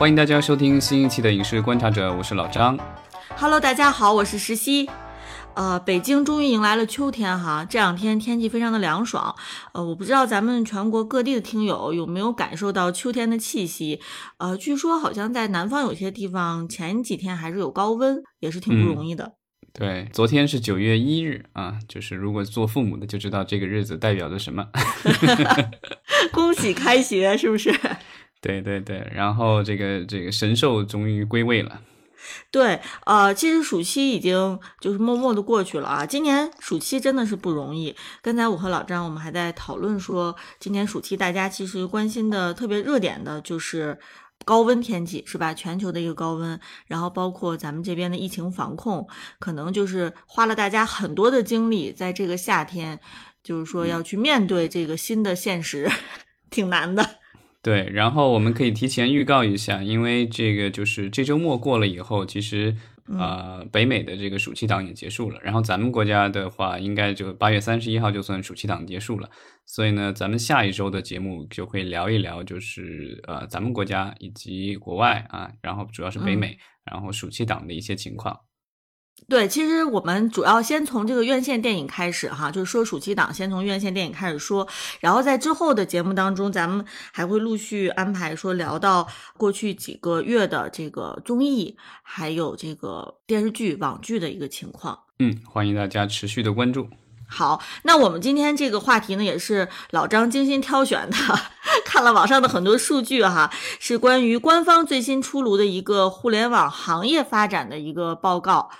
欢迎大家收听新一期的《影视观察者》，我是老张。Hello，大家好，我是石溪。呃，北京终于迎来了秋天哈，这两天天气非常的凉爽。呃，我不知道咱们全国各地的听友有没有感受到秋天的气息。呃，据说好像在南方有些地方前几天还是有高温，也是挺不容易的。对，昨天是九月一日啊，就是如果做父母的就知道这个日子代表着什么。恭喜开学，是不是？对对对，然后这个这个神兽终于归位了。对，呃，其实暑期已经就是默默的过去了啊。今年暑期真的是不容易。刚才我和老张我们还在讨论说，今年暑期大家其实关心的特别热点的就是高温天气，是吧？全球的一个高温，然后包括咱们这边的疫情防控，可能就是花了大家很多的精力，在这个夏天，就是说要去面对这个新的现实，挺难的。对，然后我们可以提前预告一下，因为这个就是这周末过了以后，其实呃，北美的这个暑期档也结束了，然后咱们国家的话，应该就八月三十一号就算暑期档结束了，所以呢，咱们下一周的节目就会聊一聊，就是呃，咱们国家以及国外啊，然后主要是北美，然后暑期档的一些情况。对，其实我们主要先从这个院线电影开始哈，就是说暑期档先从院线电影开始说，然后在之后的节目当中，咱们还会陆续安排说聊到过去几个月的这个综艺，还有这个电视剧、网剧的一个情况。嗯，欢迎大家持续的关注。好，那我们今天这个话题呢，也是老张精心挑选的，看了网上的很多数据哈，是关于官方最新出炉的一个互联网行业发展的一个报告。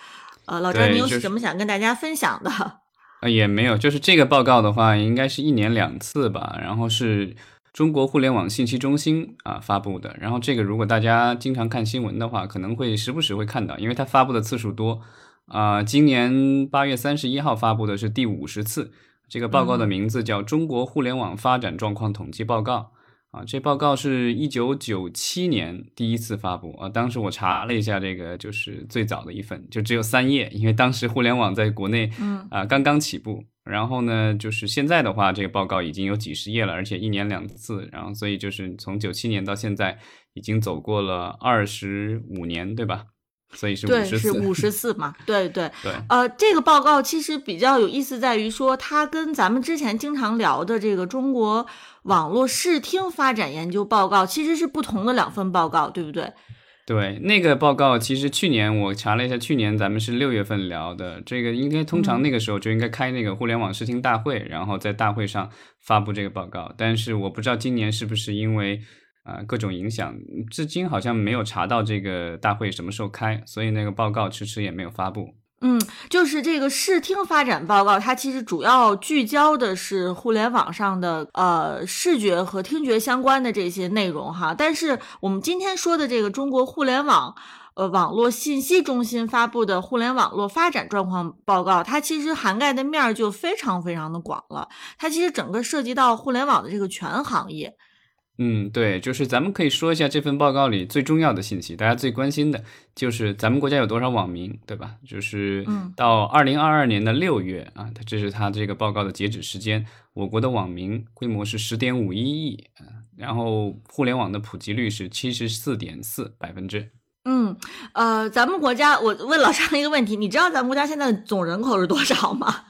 呃，老张，你有什么想跟大家分享的？呃，也没有，就是这个报告的话，应该是一年两次吧，然后是中国互联网信息中心啊发布的。然后这个如果大家经常看新闻的话，可能会时不时会看到，因为它发布的次数多啊。今年八月三十一号发布的是第五十次，这个报告的名字叫《中国互联网发展状况统计报告》。啊，这报告是一九九七年第一次发布啊。当时我查了一下，这个就是最早的一份，就只有三页，因为当时互联网在国内，嗯啊刚刚起步。然后呢，就是现在的话，这个报告已经有几十页了，而且一年两次。然后所以就是从九七年到现在，已经走过了二十五年，对吧？所以是五十四，是五十 四嘛？对对对。呃，这个报告其实比较有意思，在于说它跟咱们之前经常聊的这个中国网络视听发展研究报告其实是不同的两份报告，对不对？对，那个报告其实去年我查了一下，去年咱们是六月份聊的，这个应该通常那个时候就应该开那个互联网视听大会，然后在大会上发布这个报告。但是我不知道今年是不是因为。啊，各种影响，至今好像没有查到这个大会什么时候开，所以那个报告迟迟也没有发布。嗯，就是这个视听发展报告，它其实主要聚焦的是互联网上的呃视觉和听觉相关的这些内容哈。但是我们今天说的这个中国互联网呃网络信息中心发布的互联网络发展状况报告，它其实涵盖的面儿就非常非常的广了，它其实整个涉及到互联网的这个全行业。嗯，对，就是咱们可以说一下这份报告里最重要的信息，大家最关心的就是咱们国家有多少网民，对吧？就是到二零二二年的六月啊，它这是它这个报告的截止时间，我国的网民规模是十点五一亿啊，然后互联网的普及率是七十四点四百分之。嗯，呃，咱们国家，我问老张一个问题，你知道咱们国家现在总人口是多少吗？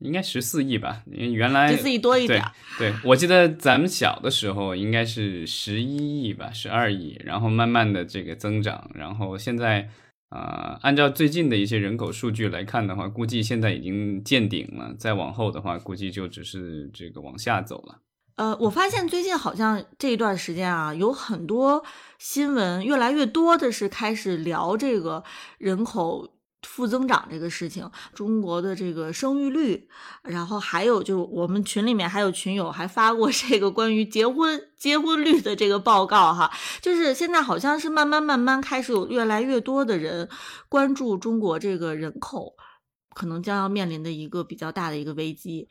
应该十四亿吧，因为原来十四亿多一点。对，我记得咱们小的时候应该是十一亿吧，十二亿，然后慢慢的这个增长，然后现在啊，按照最近的一些人口数据来看的话，估计现在已经见顶了，再往后的话，估计就只是这个往下走了。呃，我发现最近好像这一段时间啊，有很多新闻，越来越多的是开始聊这个人口。负增长这个事情，中国的这个生育率，然后还有就是我们群里面还有群友还发过这个关于结婚结婚率的这个报告哈，就是现在好像是慢慢慢慢开始有越来越多的人关注中国这个人口可能将要面临的一个比较大的一个危机。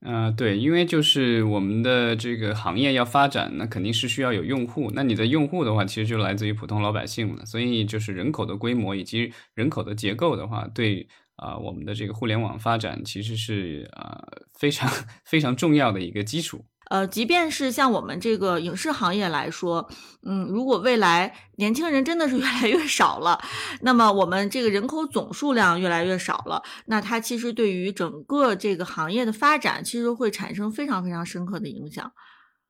嗯，对，因为就是我们的这个行业要发展，那肯定是需要有用户。那你的用户的话，其实就来自于普通老百姓了。所以就是人口的规模以及人口的结构的话，对啊，我们的这个互联网发展其实是啊非常 非常重要的一个基础。呃，即便是像我们这个影视行业来说，嗯，如果未来年轻人真的是越来越少了，那么我们这个人口总数量越来越少了，那它其实对于整个这个行业的发展，其实会产生非常非常深刻的影响。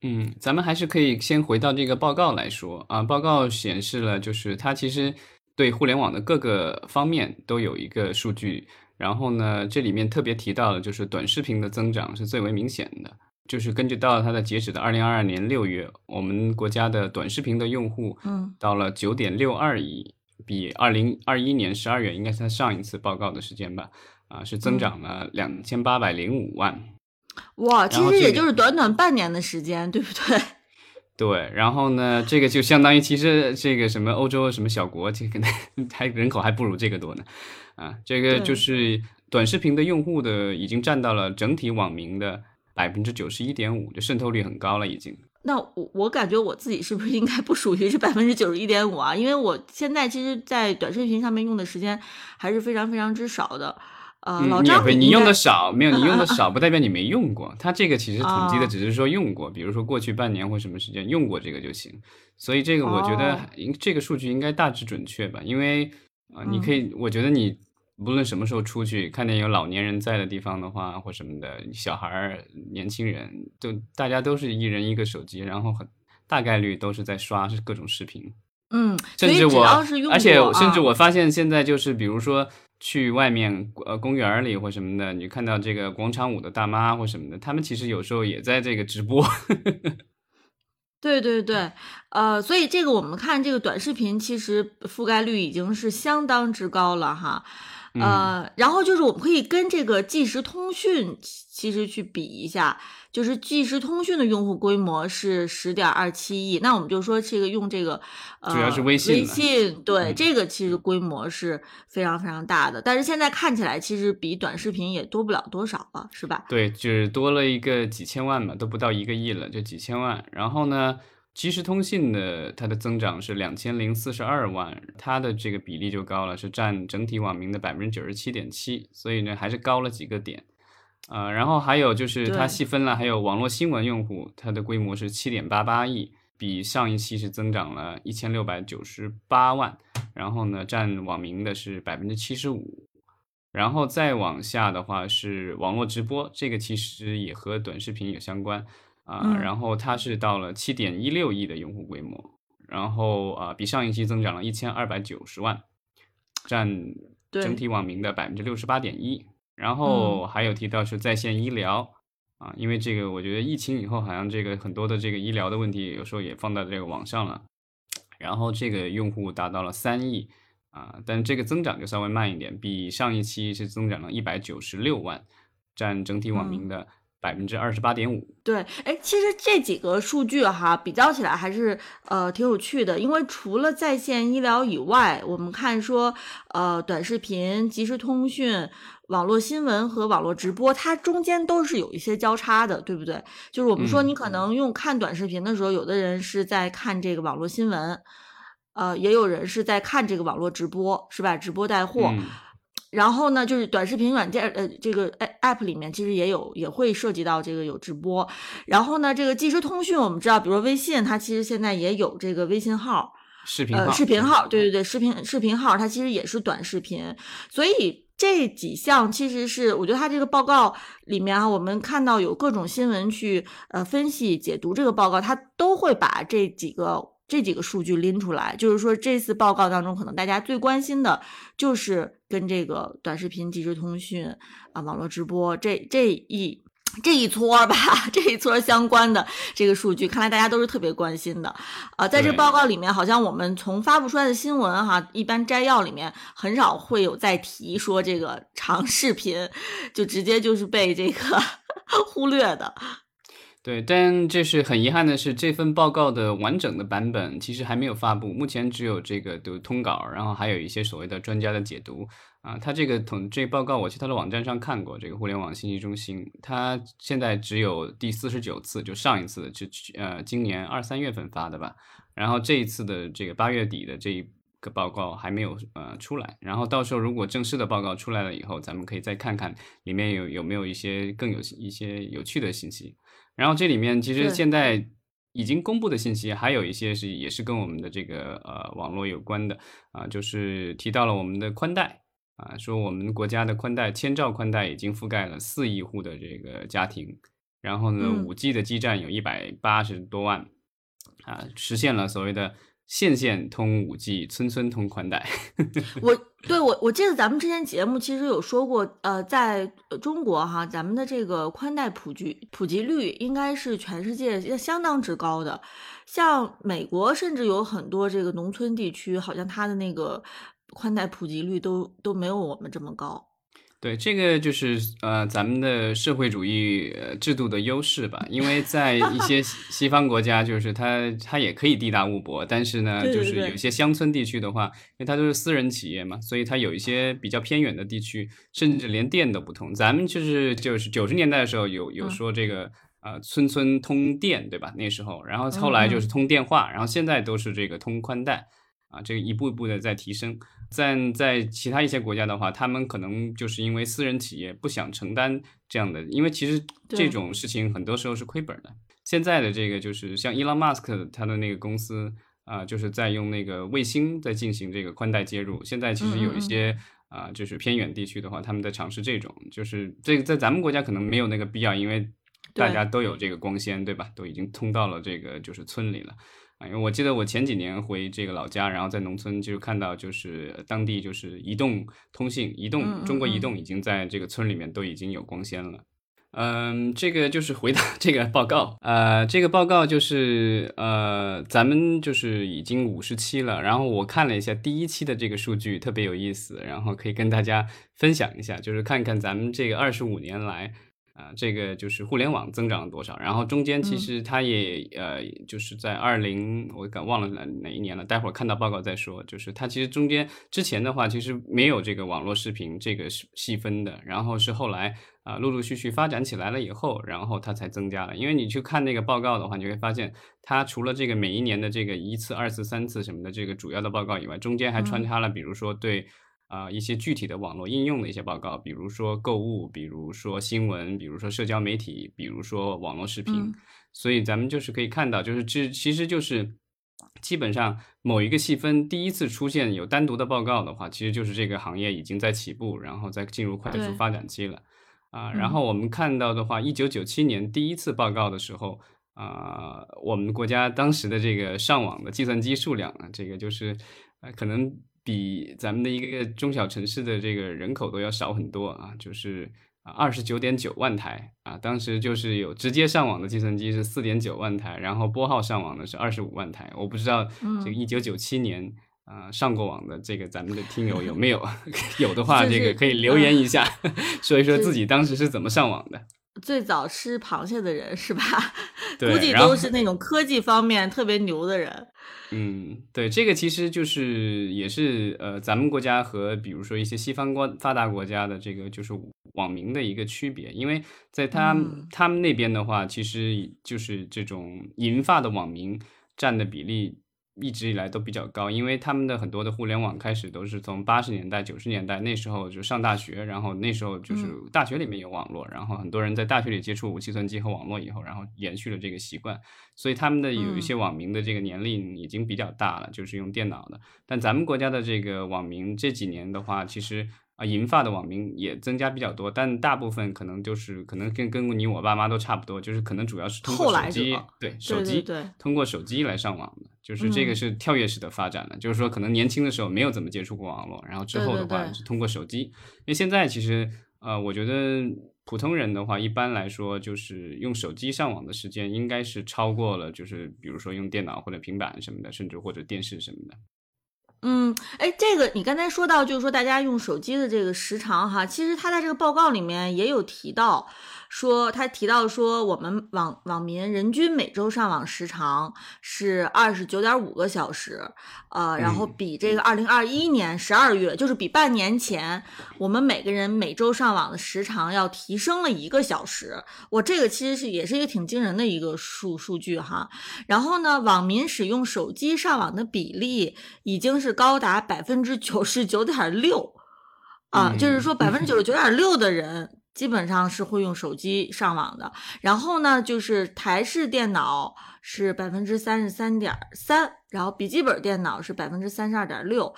嗯，咱们还是可以先回到这个报告来说啊。报告显示了，就是它其实对互联网的各个方面都有一个数据。然后呢，这里面特别提到的就是短视频的增长是最为明显的。就是根据到它的截止的二零二二年六月，我们国家的短视频的用户，嗯，到了九点六二亿，比二零二一年十二月应该是它上一次报告的时间吧，啊，是增长了两千八百零五万。哇，其实也就是短短半年的时间，对不对？对，然后呢，这个就相当于其实这个什么欧洲什么小国，这个 还人口还不如这个多呢，啊，这个就是短视频的用户的已经占到了整体网民的百分之九十一点五，就渗透率很高了已经。那我我感觉我自己是不是应该不属于这百分之九十一点五啊？因为我现在其实，在短视频上面用的时间还是非常非常之少的。呃，老张，你用的少，没有你用的 少，不代表你没用过。它这个其实统计的只是说用过，比如说过去半年或什么时间用过这个就行。所以这个我觉得应这个数据应该大致准确吧？因为啊，你可以，我觉得你无论什么时候出去，看见有老年人在的地方的话，或什么的，小孩儿、年轻人，就大家都是一人一个手机，然后很大概率都是在刷是各种视频。嗯，甚至我，而且甚至我发现现在就是比如说。去外面呃公园里或什么的，你看到这个广场舞的大妈或什么的，他们其实有时候也在这个直播。对对对，呃，所以这个我们看这个短视频，其实覆盖率已经是相当之高了哈。呃，然后就是我们可以跟这个即时通讯其实去比一下。就是即时通讯的用户规模是十点二七亿，那我们就说这个用这个，呃，主要是微信。微信对这个其实规模是非常非常大的，但是现在看起来其实比短视频也多不了多少了，是吧？对，就是多了一个几千万嘛，都不到一个亿了，就几千万。然后呢，即时通信的它的增长是两千零四十二万，它的这个比例就高了，是占整体网民的百分之九十七点七，所以呢还是高了几个点。呃，然后还有就是它细分了，还有网络新闻用户，它的规模是七点八八亿，比上一期是增长了一千六百九十八万，然后呢，占网民的是百分之七十五，然后再往下的话是网络直播，这个其实也和短视频有相关啊，然后它是到了七点一六亿的用户规模，然后啊，比上一期增长了一千二百九十万，占整体网民的百分之六十八点一。然后还有提到是在线医疗啊，因为这个我觉得疫情以后好像这个很多的这个医疗的问题有时候也放到这个网上了，然后这个用户达到了三亿啊，但这个增长就稍微慢一点，比上一期是增长了一百九十六万，占整体网民的。百分之二十八点五，对，哎，其实这几个数据哈，比较起来还是呃挺有趣的，因为除了在线医疗以外，我们看说呃短视频、即时通讯、网络新闻和网络直播，它中间都是有一些交叉的，对不对？就是我们说你可能用看短视频的时候，有的人是在看这个网络新闻，呃，也有人是在看这个网络直播，是吧？直播带货。然后呢，就是短视频软件，呃，这个 app 里面其实也有，也会涉及到这个有直播。然后呢，这个即时通讯，我们知道，比如说微信，它其实现在也有这个微信号，视频号，呃，视频号，对对对，视频视频号，它其实也是短视频。所以这几项其实是，我觉得它这个报告里面啊，我们看到有各种新闻去呃分析解读这个报告，它都会把这几个。这几个数据拎出来，就是说这次报告当中，可能大家最关心的就是跟这个短视频、即时通讯啊、网络直播这这一这一撮吧，这一撮 相关的这个数据，看来大家都是特别关心的啊。在这报告里面，好像我们从发布出来的新闻哈，一般摘要里面很少会有再提说这个长视频，就直接就是被这个 忽略的。对，但这是很遗憾的是，这份报告的完整的版本其实还没有发布，目前只有这个的通稿，然后还有一些所谓的专家的解读啊。他这个统这报告，我去他的网站上看过，这个互联网信息中心，他现在只有第四十九次，就上一次就呃今年二三月份发的吧，然后这一次的这个八月底的这一个报告还没有呃出来，然后到时候如果正式的报告出来了以后，咱们可以再看看里面有有没有一些更有一些有趣的信息。然后这里面其实现在已经公布的信息还有一些是也是跟我们的这个呃网络有关的。啊，就是提到了我们的宽带啊，说我们国家的宽带千兆宽带已经覆盖了四亿户的这个家庭，然后呢，五 G 的基站有一百八十多万啊，实现了所谓的。县县通五 G，村村通宽带。我对我我记得咱们之前节目其实有说过，呃，在中国哈，咱们的这个宽带普及普及率应该是全世界相当之高的。像美国，甚至有很多这个农村地区，好像它的那个宽带普及率都都没有我们这么高。对，这个就是呃咱们的社会主义制度的优势吧，因为在一些西 方国家，就是它它也可以地大物博，但是呢，就是有些乡村地区的话，因为它都是私人企业嘛，所以它有一些比较偏远的地区，甚至连电都不通。咱们就是就是九十年代的时候有有说这个呃村村通电，对吧？那时候，然后后来就是通电话，然后现在都是这个通宽带。啊，这个一步一步的在提升，在在其他一些国家的话，他们可能就是因为私人企业不想承担这样的，因为其实这种事情很多时候是亏本的。现在的这个就是像伊朗马斯克他的那个公司啊，就是在用那个卫星在进行这个宽带接入。现在其实有一些啊，就是偏远地区的话，他们在尝试这种，就是这个在咱们国家可能没有那个必要，因为大家都有这个光纤，对吧？都已经通到了这个就是村里了。啊，因为我记得我前几年回这个老家，然后在农村就看到，就是当地就是移动通信，移动中国移动已经在这个村里面都已经有光纤了。嗯，这个就是回答 这个报告，呃，这个报告就是呃，咱们就是已经五十期了，然后我看了一下第一期的这个数据，特别有意思，然后可以跟大家分享一下，就是看看咱们这个二十五年来。啊，这个就是互联网增长了多少？然后中间其实它也呃，就是在二零，我敢忘了哪哪一年了，待会儿看到报告再说。就是它其实中间之前的话，其实没有这个网络视频这个细分的，然后是后来啊，陆陆续续发展起来了以后，然后它才增加了。因为你去看那个报告的话，你会发现它除了这个每一年的这个一次、二次、三次什么的这个主要的报告以外，中间还穿插了，比如说对。啊，一些具体的网络应用的一些报告，比如说购物，比如说新闻，比如说社交媒体，比如说网络视频。所以咱们就是可以看到，就是这其实就是基本上某一个细分第一次出现有单独的报告的话，其实就是这个行业已经在起步，然后再进入快速发展期了。啊，然后我们看到的话，一九九七年第一次报告的时候，啊，我们国家当时的这个上网的计算机数量啊，这个就是呃可能。比咱们的一个中小城市的这个人口都要少很多啊，就是啊二十九点九万台啊，当时就是有直接上网的计算机是四点九万台，然后拨号上网的是二十五万台。我不知道这个一九九七年啊上过网的这个咱们的听友有没有？有的话，这个可以留言一下，说一说自己当时是怎么上网的。最早吃螃蟹的人是吧？估计都是那种科技方面特别牛的人。嗯，对，这个其实就是也是呃，咱们国家和比如说一些西方国发达国家的这个就是网民的一个区别，因为在他他们那边的话，其实就是这种银发的网民占的比例。一直以来都比较高，因为他们的很多的互联网开始都是从八十年代、九十年代那时候就上大学，然后那时候就是大学里面有网络，然后很多人在大学里接触计算机和网络以后，然后延续了这个习惯，所以他们的有一些网民的这个年龄已经比较大了，就是用电脑的。但咱们国家的这个网民这几年的话，其实。啊，银发的网民也增加比较多，但大部分可能就是可能跟跟你我爸妈都差不多，就是可能主要是通过手机，对手机，通过手机来上网的，就是这个是跳跃式的发展的，就是说可能年轻的时候没有怎么接触过网络，然后之后的话是通过手机。因为现在其实呃，我觉得普通人的话，一般来说就是用手机上网的时间应该是超过了，就是比如说用电脑或者平板什么的，甚至或者电视什么的。嗯，哎，这个你刚才说到，就是说大家用手机的这个时长哈，其实他在这个报告里面也有提到。说他提到说，我们网网民人均每周上网时长是二十九点五个小时，呃，然后比这个二零二一年十二月，就是比半年前，我们每个人每周上网的时长要提升了一个小时。我这个其实是也是一个挺惊人的一个数数据哈。然后呢，网民使用手机上网的比例已经是是高达百分之九十九点六啊，嗯就是说百分之九十九点六的人基本上是会用手机上网的。然后呢，就是台式电脑是百分之三十三点三，然后笔记本电脑是百分之三十二点六。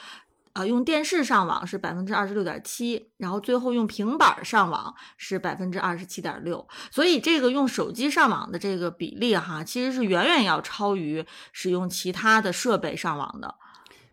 啊，用电视上网是百分之二十六点七，然后最后用平板上网是百分之二十七点六，所以这个用手机上网的这个比例哈，其实是远远要超于使用其他的设备上网的。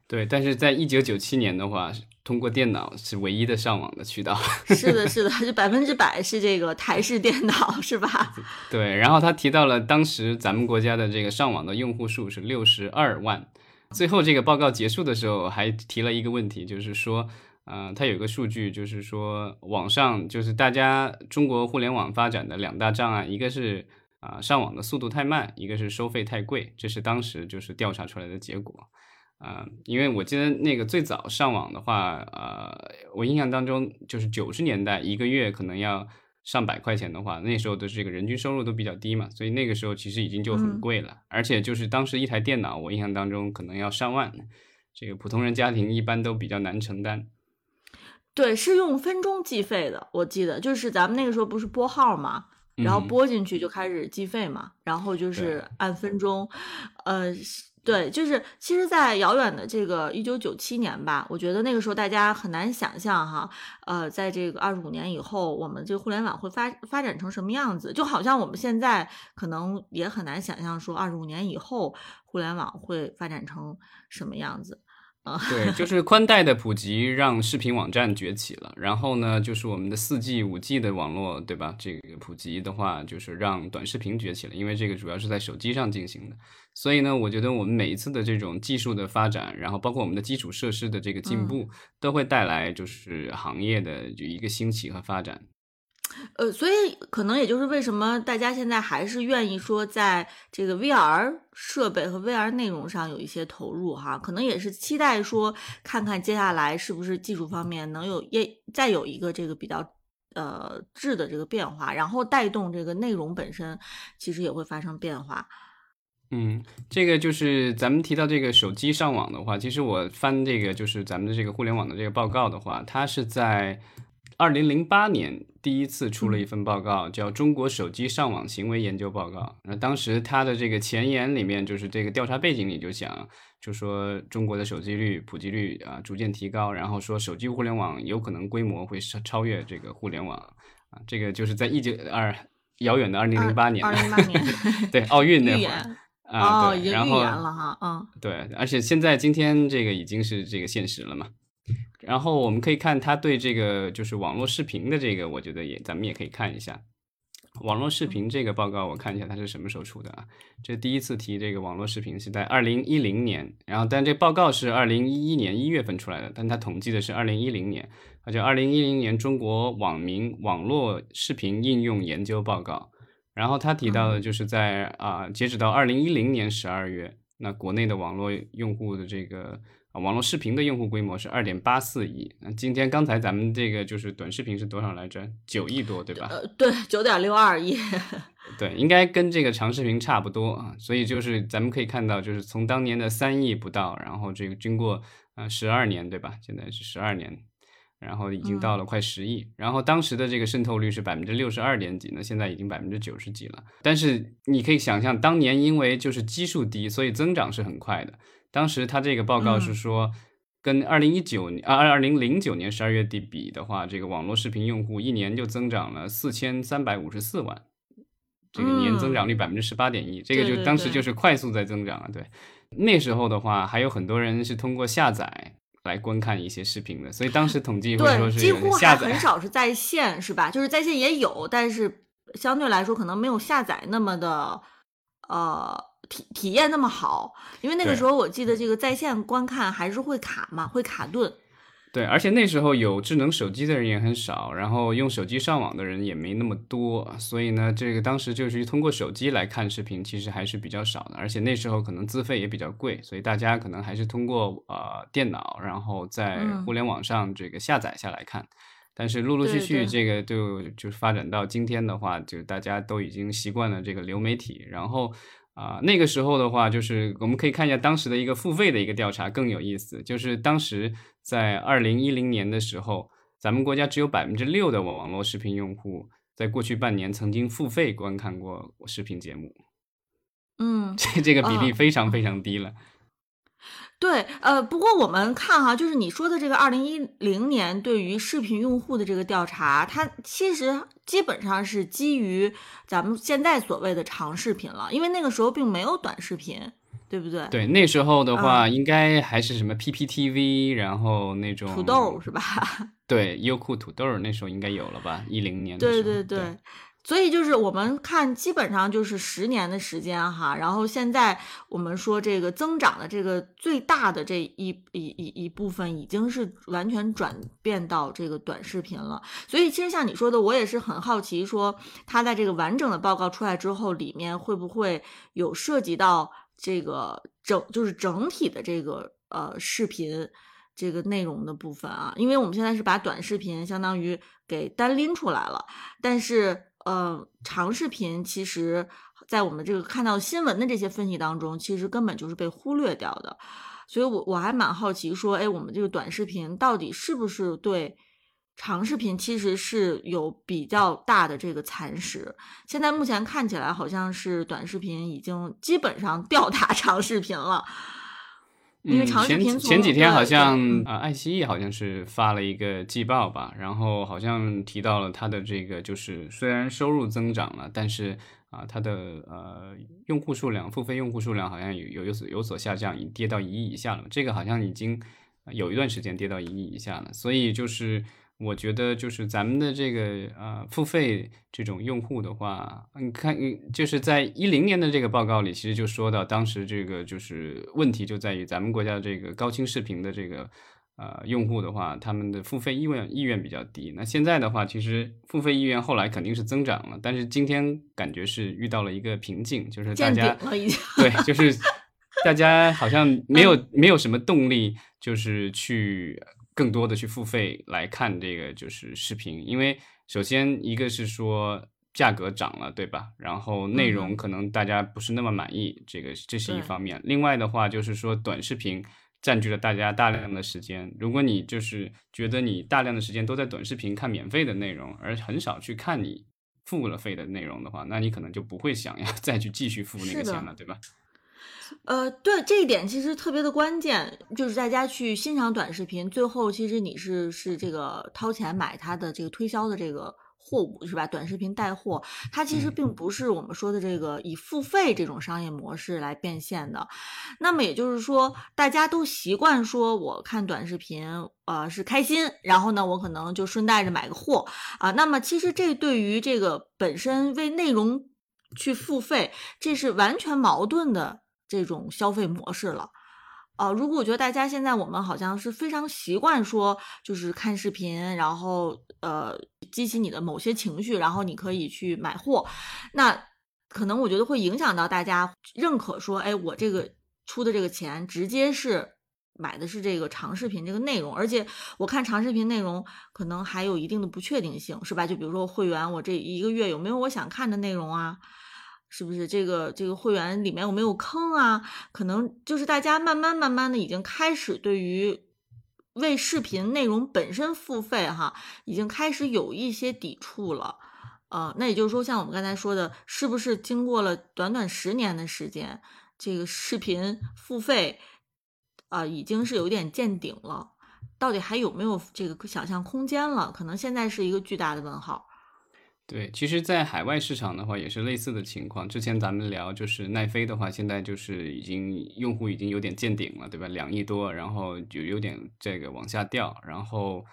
对，但是在一九九七年的话，通过电脑是唯一的上网的渠道。是的，是的，就百分之百是这个台式电脑，是吧？对，然后他提到了当时咱们国家的这个上网的用户数是六十二万。最后这个报告结束的时候还提了一个问题，就是说，呃，它有个数据，就是说网上就是大家中国互联网发展的两大障碍，一个是啊、上网的速度太慢，一个是收费太贵，这是当时就是调查出来的结果。啊、因为我记得那个最早上网的话，呃，我印象当中就是九十年代一个月可能要上百块钱的话，那时候的这个人均收入都比较低嘛，所以那个时候其实已经就很嗯。贵了，而且就是当时一台电脑，我印象当中可能要上万，这个普通人家庭一般都比较难承担。对，是用分钟计费的，我记得就是咱们那个时候不是拨号嘛，然后嗯。拨进去就开始计费嘛，然后就是按分钟，呃，对，就是其实，在遥远的这个一九九七年吧，我觉得那个时候大家很难想象哈，呃，在这个二十五年以后，我们这个互联网会发发展成什么样子，就好像我们现在可能也很难想象说二十五年以后互联网会发展成什么样子。对，就是宽带的普及让视频网站崛起了，然后呢，就是我们的四 G、五 G 的网络，对吧？这个普及的话，就是让短视频崛起了，因为这个主要是在手机上进行的。所以呢，我觉得我们每一次的这种技术的发展，然后包括我们的基础设施的这个进步，都会带来就是行业的就一个兴起和发展。呃，所以可能也就是为什么大家现在还是愿意说在这个 VR 设备和 VR 内容上有一些投入哈，可能也是期待说看看接下来是不是技术方面能有也再有一个这个比较呃质的这个变化，然后带动这个内容本身其实也会发生变化。嗯，这个就是咱们提到这个手机上网的话，其实我翻这个就是咱们的这个互联网的这个报告的话，它是在二零零八年第一次出了一份报告，叫《中国手机上网行为研究报告》。那当时它的这个前言里面，就是这个调查背景里就讲，就说中国的手机率普及率啊逐渐提高，然后说手机互联网有可能规模会超超越这个互联网啊，这个就是在一九二遥远的二零零八年，二零零八年 对奥运那会儿。啊，哦，对，然后了哈，嗯。对，而且现在今天这个已经是这个现实了嘛。然后我们可以看他对这个就是网络视频的这个，我觉得也咱们也可以看一下网络视频这个报告，我看一下它是什么时候出的啊？这第一次提这个网络视频是在二零一零年，然后但这报告是二零一一年一月份出来的，但它统计的是二零一零年，而且二零一零年中国网民网络视频应用研究报告。然后他提到的就是在啊、截止到二零一零年十二月，那国内的网络用户的这个、啊、网络视频的用户规模是二点八四亿。那今天刚才咱们这个就是短视频是多少来着？九亿多，对吧？呃，对，九点六二亿，对，应该跟这个长视频差不多啊。所以就是咱们可以看到，就是从当年的三亿不到，然后这个经过呃十二年，对吧？现在是十二年。然后已经到了快十亿，然后当时的这个渗透率是百分之六十二点几，那现在已经百分之九十几了。但是你可以想象，当年因为就是基数低，所以增长是很快的。当时他这个报告是说，跟二零一九年啊二零零九年十二月底比的话，这个网络视频用户一年就增长了四千三百五十四万，这个年增长率百分之十八点一，这个就当时就是快速在增长了。对，那时候的话，还有很多人是通过下载。来观看一些视频的，所以当时统计会说对，是几乎还很少是在线，是吧？就是在线也有，但是相对来说可能没有下载那么的呃体体验那么好，因为那个时候我记得这个在线观看还是会卡嘛，会卡顿。对，而且那时候有智能手机的人也很少，然后用手机上网的人也没那么多，所以呢，这个当时就是通过手机来看视频，其实还是比较少的。而且那时候可能资费也比较贵，所以大家可能还是通过呃电脑，然后在嗯互联网上这个下载下来看。但是陆陆续续这个就就发展到今天的话，就大家都已经习惯了这个流媒体，然后啊，那个时候的话，就是我们可以看一下当时的一个付费的一个调查更有意思，就是当时在二零一零年的时候，咱们国家只有百分之六的网络视频用户在过去半年曾经付费观看过视频节目。嗯，这这个比例非常非常低了。对，呃，不过我们看哈，就是你说的这个二零一零年对于视频用户的这个调查，它其实基本上是基于咱们现在所谓的长视频了，因为那个时候并没有短视频，对不对？对，那时候的话，应该还是什么 PPTV，然后那种土豆是吧？对，优酷土豆那时候应该有了吧？一零年的对对对。所以就是我们看，基本上就是十年的时间哈，然后现在我们说这个增长的这个最大的这一一一一部分，已经是完全转变到这个短视频了。所以其实像你说的，我也是很好奇，说它在这个完整的报告出来之后，里面会不会有涉及到这个整就是整体的这个呃视频这个内容的部分啊？因为我们现在是把短视频相当于给单拎出来了，但是。呃，长视频其实，在我们这个看到新闻的这些分析当中，其实根本就是被忽略掉的。所以，我我还蛮好奇，说，哎，我们这个短视频到底是不是对长视频其实是有比较大的这个蚕食？现在目前看起来，好像是短视频已经基本上吊打 长视频了。因为长视频前几天好像啊，爱奇艺好像是发了一个季报吧，然后好像提到了它的这个就是虽然收入增长了，但是啊，它的呃用户数量、付费用户数量好像有有有所有所下降，已跌到一亿以下了。这个好像已经有一段时间跌到一亿以下了，所以就是。我觉得就是咱们的这个呃付费这种用户的话，你看，就是在一零年的这个报告里，其实就说到当时这个就是问题就在于咱们国家这个高清视频的这个呃用户的话，他们的付费意愿意愿比较低。那现在的话，其实付费意愿后来肯定是增长了，但是今天感觉是遇到了一个瓶颈，就是大家对，就是大家好像没有没有什么动力，就是去。更多的去付费来看这个就是视频，因为首先一个是说价格涨了，对吧？然后内容可能大家不是那么满意，这个这是一方面。另外的话就是说短视频占据了大家大量的时间，如果你就是觉得你大量的时间都在短视频看免费的内容，而很少去看你付了费的内容的话，那你可能就不会想要 再去继续付那个钱了，对吧？呃，对这一点其实特别的关键，就是大家去欣赏短视频，最后其实你是是这个掏钱买它的这个推销的这个货物是吧？短视频带货，它其实并不是我们说的这个以付费这种商业模式来变现的。那么也就是说，大家都习惯说我看短视频，呃，是开心，然后呢，我可能就顺带着买个货啊。那么其实这对于这个本身为内容去付费，这是完全矛盾的。这种消费模式了，呃，如果我觉得大家现在我们好像是非常习惯说，就是看视频，然后呃激起你的某些情绪，然后你可以去买货，那可能我觉得会影响到大家认可说，哎，我这个出的这个钱直接是买的是这个长视频这个内容，而且我看长视频内容可能还有一定的不确定性，是吧？就比如说会员，我这一个月有没有我想看的内容啊？是不是这个这个会员里面有没有坑啊？可能就是大家慢慢慢慢的已经开始对于为视频内容本身付费哈，已经开始有一些抵触了。呃，那也就是说，像我们刚才说的，是不是经过了短短十年的时间，这个视频付费啊，已经是有点见顶了？到底还有没有这个想象空间了？可能现在是一个巨大的问号。对，其实，在海外市场的话，也是类似的情况。之前咱们聊，就是奈飞的话，现在就是已经用户已经有点见顶了，对吧？两亿多，然后就有点这个往下掉，然后。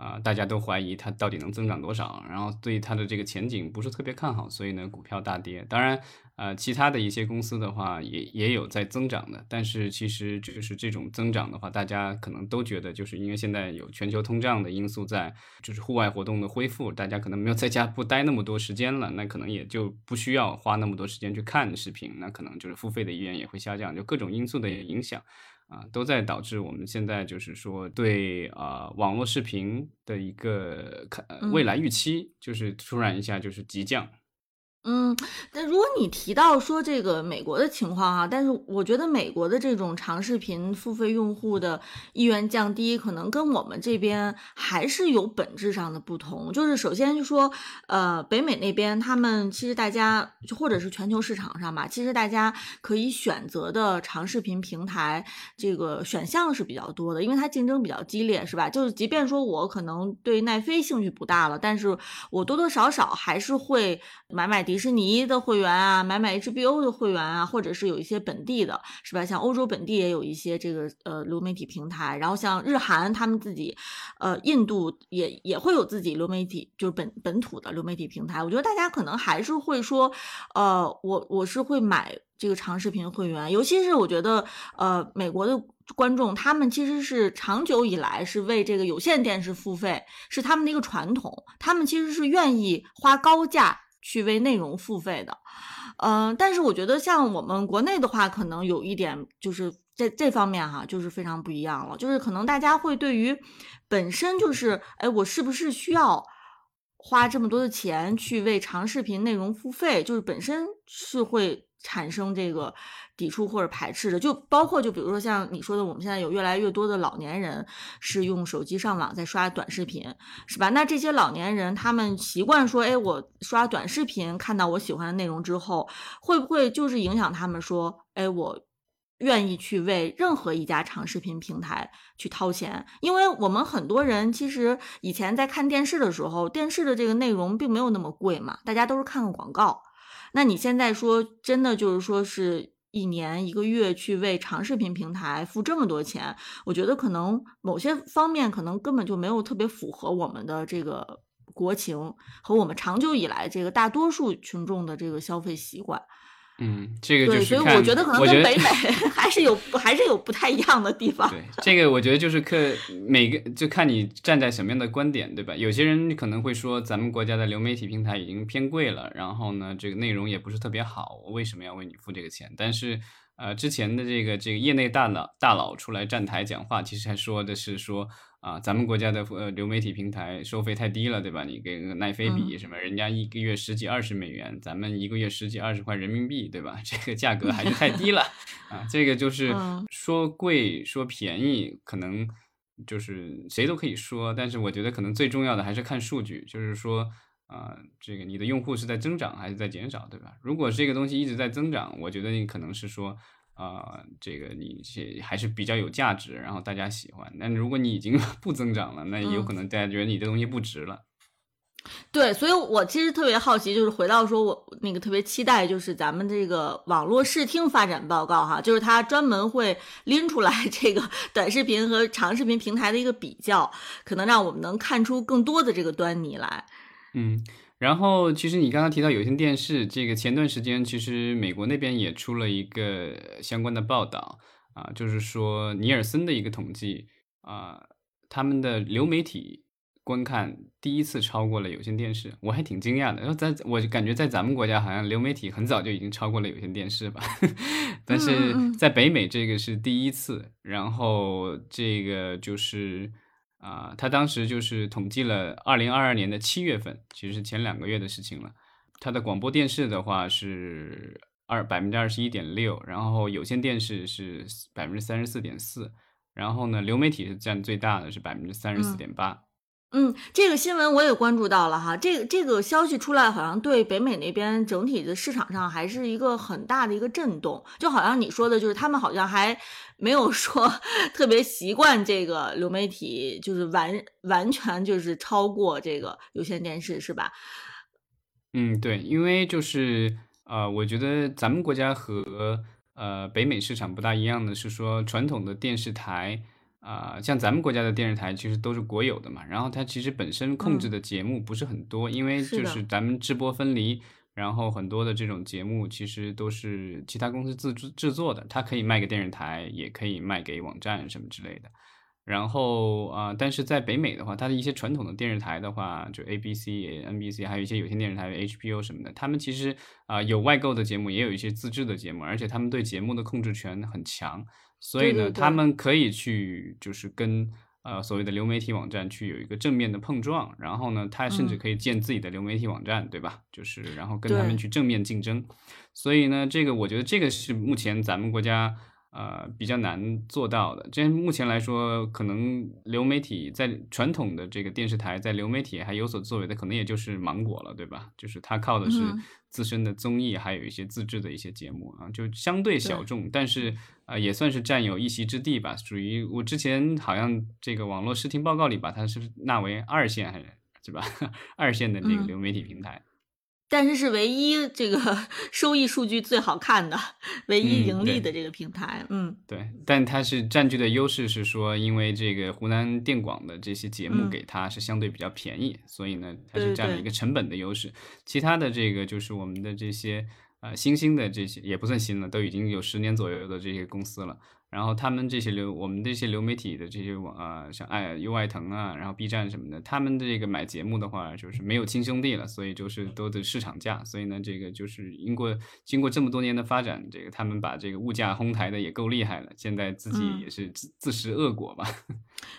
啊，大家都怀疑它到底能增长多少，然后对它的这个前景不是特别看好，所以呢，股票大跌。当然，呃，其他的一些公司的话也也有在增长的，但是其实就是这种增长的话，大家可能都觉得，就是因为现在有全球通胀的因素在，就是户外活动的恢复，大家可能没有在家不待那么多时间了，那可能也就不需要花那么多时间去看视频，那可能就是付费的意愿也会下降，就各种因素的影响。啊，都在导致我们现在就是说对啊网络视频的一个看未来预期，就是突然一下就是急降。嗯，但如果你提到说这个美国的情况哈，但是我觉得美国的这种长视频付费用户的意愿降低，可能跟我们这边还是有本质上的不同。就是首先就说，呃，北美那边他们其实大家或者是全球市场上吧，其实大家可以选择的长视频平台这个选项是比较多的，因为它竞争比较激烈，是吧？就是即便说我可能对奈飞兴趣不大了，但是我多多少少还是会买买。迪士尼的会员啊，买买 HBO 的会员啊，或者是有一些本地的，是吧？像欧洲本地也有一些这个呃流媒体平台，然后像日韩他们自己，呃，印度也也会有自己流媒体，就是本本土的流媒体平台。我觉得大家可能还是会说，呃，我我是会买这个长视频会员，尤其是我觉得，呃，美国的观众他们其实是长久以来是为这个有线电视付费，是他们的一个传统，他们其实是愿意花高价。去为内容付费的，嗯，但是我觉得像我们国内的话，可能有一点就是这这方面哈，就是非常不一样了。就是可能大家会对于本身就是，哎，我是不是需要花这么多的钱去为长视频内容付费？就是本身是会。产生这个抵触或者排斥的，就包括就比如说像你说的，我们现在有越来越多的老年人是用手机上网在刷短视频，是吧？那这些老年人他们习惯说，哎，我刷短视频看到我喜欢的内容之后，会不会就是影响他们说，哎，我愿意去为任何一家长视频平台去掏钱？因为我们很多人其实以前在看电视的时候，电视的这个内容并没有那么贵嘛，大家都是看个广告。那你现在说真的就是说是一年一个月去为长视频平台付这么多钱，我觉得可能某些方面可能根本就没有特别符合我们的这个国情和我们长久以来这个大多数群众的这个消费习惯。嗯，这个就是所以我觉得可能跟北美 还是有还是有不太一样的地方。对，这个我觉得就是看每个就看你站在什么样的观点，对吧？有些人可能会说，咱们国家的流媒体平台已经偏贵了，然后呢，这个内容也不是特别好，我为什么要为你付这个钱？但是。呃，之前的这个这个业内大佬大佬出来站台讲话，其实还说的是说啊，咱们国家的呃流媒体平台收费太低了，对吧？你跟奈飞比什么，人家一个月十几二十美元，咱们一个月十几二十块人民币，对吧？这个价格还是太低了 啊。这个就是说贵说便宜，可能就是谁都可以说，但是我觉得可能最重要的还是看数据，就是说。啊，这个你的用户是在增长还是在减少，对吧？如果这个东西一直在增长，我觉得你可能是说，啊，这个你是还是比较有价值，然后大家喜欢。但如果你已经 不增长了，那有可能大家觉得你的东西不值了。对，所以我其实特别好奇，就是回到说我那个特别期待，就是咱们这个网络视听发展报告哈，就是它专门会拎出来 这个短视频和长视频平台的一个比较，可能让我们能看出更多的这个端倪来。嗯，然后其实你刚刚提到有线电视，这个前段时间其实美国那边也出了一个相关的报道啊，就是说尼尔森的一个统计啊，他们的流媒体观看第一次超过了有线电视，我还挺惊讶的。然后在我感觉在咱们国家好像流媒体很早就已经超过了有线电视吧，但是在北美这个是第一次，然后这个就是。啊，他当时就是统计了二零二二年的七月份，其实是前两个月的事情了。他的广播电视的话是二百分之二十一点六，然后有线电视是百分之三十四点四，然后呢，流媒体是占最大的，是百分之三十四点八。嗯，这个新闻我也关注到了哈，这个这个消息出来，好像对北美那边整体的市场上还是一个很大的一个震动，就好像你说的，就是他们好像还没有说特别习惯这个流媒体，就是完完全就是超过这个有线电视，是吧？嗯，对，因为就是呃，我觉得咱们国家和呃北美市场不大一样的是说，传统的电视台。啊，像咱们国家的电视台其实都是国有的嘛，然后它其实本身控制的节目不是很多，因为就是咱们直播分离，然后很多的这种节目其实都是其他公司自制制作的，它可以卖给电视台，也可以卖给网站什么之类的。然后啊，但是在北美的话，它的一些传统的电视台的话，就 ABC、NBC，还有一些有线电视台 HBO 什么的，他们其实啊有外购的节目，也有一些自制的节目，而且他们对节目的控制权很强。所以呢，他们可以去就是跟呃所谓的流媒体网站去有一个正面的碰撞，然后呢，他甚至可以建自己的流媒体网站，对吧？就是然后跟他们去正面竞争。所以呢，这个我觉得这个是目前咱们国家。呃，比较难做到的。这目前来说，可能流媒体在传统的这个电视台，在流媒体还有所作为的，可能也就是芒果了，对吧？就是它靠的是自身的综艺，还有一些自制的一些节目啊，就相对小众，但是呃，也算是占有一席之地吧。属于我之前好像这个网络视听报告里把它是纳为二线还是是吧？二线的这个流媒体平台。但是是唯一这个 收益数据最好看的、唯一盈利的这个平台，嗯，对。但它是占据的优势是说，因为这个湖南电广的这些节目给它是相对比较便宜，所以呢，它是占了一个成本的优势。其他的这个就是我们的这些呃新兴的这些也不算新了，都已经有十年左右的这些公司了。然后他们这些流，我们这些流媒体的这些网啊，像爱优爱腾啊，然后 B 站什么的，他们的这个买节目的话，就是没有亲兄弟了，所以就是都得市场价。所以呢，这个就是经过经过这么多年的发展，这个他们把这个物价哄抬的也够厉害了，现在自己也是自自食恶果吧。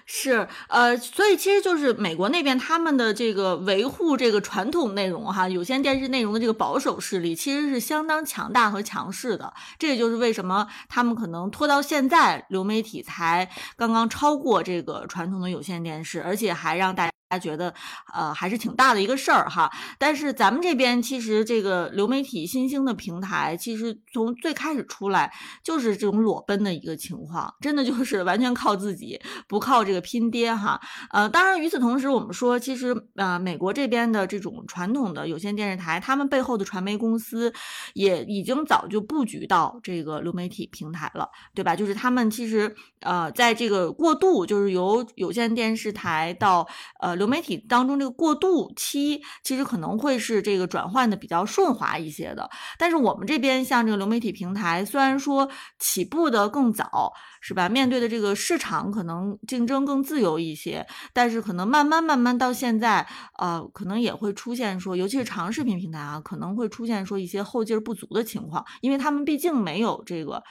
是，呃，所以其实就是美国那边他们的这个维护这个传统内容哈，有线电视内容的这个保守势力其实是相当强大和强势的。这也就是为什么他们可能拖到现在流媒体才刚刚超过这个传统的有线电视，而且还让大家家。觉得，呃，还是挺大的一个事儿哈。但是咱们这边其实这个流媒体新兴的平台，其实从最开始出来就是这种裸奔的一个情况，真的就是完全靠自己，不靠这个拼爹哈。呃，当然与此同时，我们说其实呃，美国这边的这种传统的有线电视台，他们背后的传媒公司也已经早就布局到这个流媒体平台了，对吧？就是他们其实呃，在这个过渡，就是由有线电视台到呃。流媒体当中这个过渡期，其实可能会是这个转换的比较顺滑一些的。但是我们这边像这个流媒体平台，虽然说起步的更早，是吧？面对的这个市场可能竞争更自由一些，但是可能慢慢慢慢到现在，呃，可能也会出现说，尤其是长视频平台啊，可能会出现说一些后劲儿不足的情况，因为他们毕竟没有这个。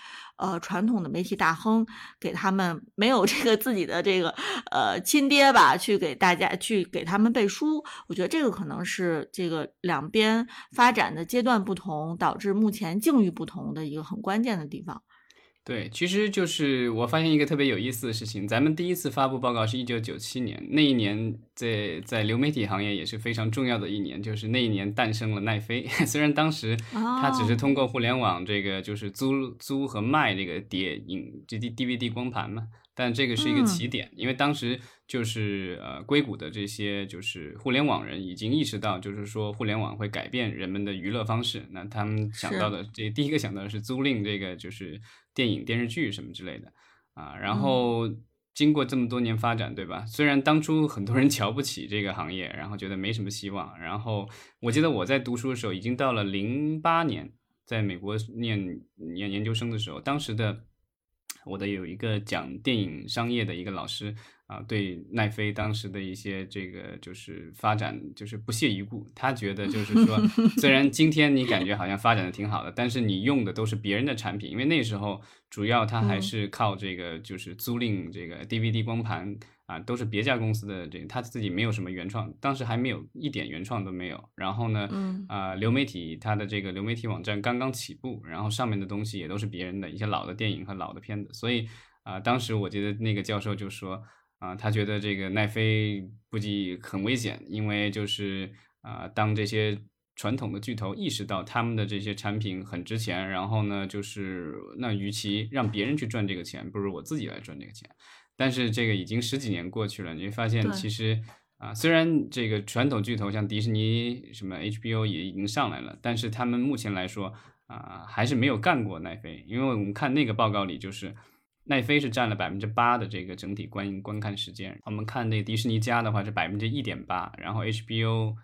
呃，传统的媒体大亨给他们没有这个自己的这个呃亲爹吧，去给大家去给他们背书，我觉得这个可能是这个两边发展的阶段不同，导致目前境遇不同的一个很关键的地方。对，其实就是我发现一个特别有意思的事情。咱们第一次发布报告是一九九七年，那一年在在流媒体行业也是非常重要的一年，就是那一年诞生了奈飞。虽然当时它只是通过互联网这个就是租租和卖这个碟影这 D D V D 光盘嘛，但这个是一个起点，因为当时就是呃硅谷的这些就是互联网人已经意识到，就是说互联网会改变人们的娱乐方式。那他们想到的这第一个想到的是租赁这个就是。电影、电视剧什么之类的，啊，然后经过这么多年发展，对吧？虽然当初很多人瞧不起这个行业，然后觉得没什么希望，然后我记得我在读书的时候，已经到了零八年，在美国念念研究生的时候，当时的我的有一个讲电影商业的一个老师。啊，对奈飞当时的一些这个就是发展就是不屑一顾，他觉得就是说，虽然今天你感觉好像发展的挺好的，但是你用的都是别人的产品，因为那时候主要他还是靠这个就是租赁这个 DVD 光盘啊，都是别家公司的这个，他自己没有什么原创，当时还没有一点原创都没有。然后呢，啊，流媒体它的这个流媒体网站刚刚起步，然后上面的东西也都是别人的一些老的电影和老的片子，所以啊，当时我觉得那个教授就说。啊，他觉得这个奈飞估计很危险，因为就是啊，当这些传统的巨头意识到他们的这些产品很值钱，然后呢，就是那与其让别人去赚这个钱，不如我自己来赚这个钱。但是这个已经十几年过去了，你会发现其实啊，虽然这个传统巨头像迪士尼什么 HBO 也已经上来了，但是他们目前来说啊，还是没有干过奈飞，因为我们看那个报告里就是。奈飞是占了百分之八的这个整体观观看时间，我们看那迪士尼加的话是百分之一点八，然后 HBO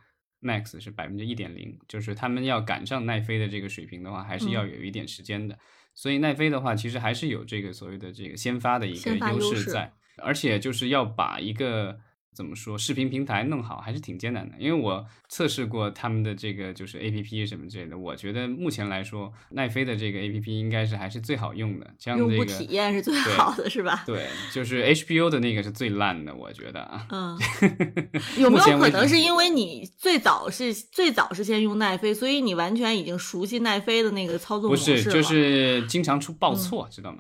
Max 是百分之一点零，就是他们要赶上奈飞的这个水平的话，还是要有一点时间的。所以奈飞的话，其实还是有这个所谓的这个先发的一个优势在，而且就是要把一个怎么说，视频平台弄好还是挺艰难的。因为我测试过他们的这个就是 A P P 什么之类的，我觉得目前来说，奈飞的这个 A P P 应该是还是最好用的。像这个用户体验是最好的，是吧？对，就是 H B O 的那个是最烂的，我觉得啊。嗯，有没有可能是因为你最早是最早是先用奈飞，所以你完全已经熟悉奈飞的那个操作模式不是，就是经常出报错，知道吗？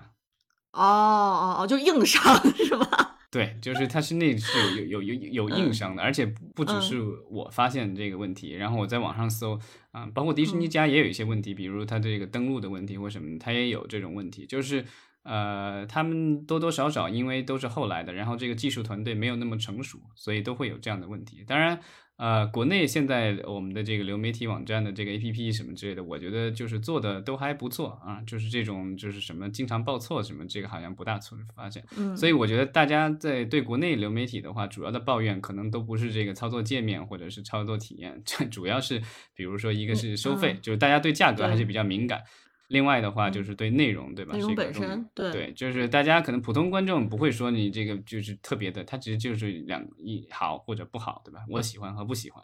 哦哦哦，就硬伤 是吧？对，就是它是那是有有有有有硬伤的，而且不只是我发现这个问题，然后我在网上搜啊，包括迪士尼家也有一些问题，比如它这个登录的问题或什么，它也有这种问题，就是呃，他们多多少少因为都是后来的，然后这个技术团队没有那么成熟，所以都会有这样的问题。当然。呃，国内现在我们的这个流媒体网站的这个 A P P 什么之类的，我觉得就是做的都还不错啊，就是这种就是什么经常报错什么，这个好像不大错发现。嗯，所以我觉得大家在对国内流媒体的话，主要的抱怨可能都不是这个操作界面或者是操作体验，这 主要是比如说一个是收费，就是大家对价格还是比较敏感。另外的话就是对内容，对吧？内容本身，对，就是大家可能普通观众不会说你这个就是特别的，它其实就是两一好或者不好，对吧？我喜欢和不喜欢。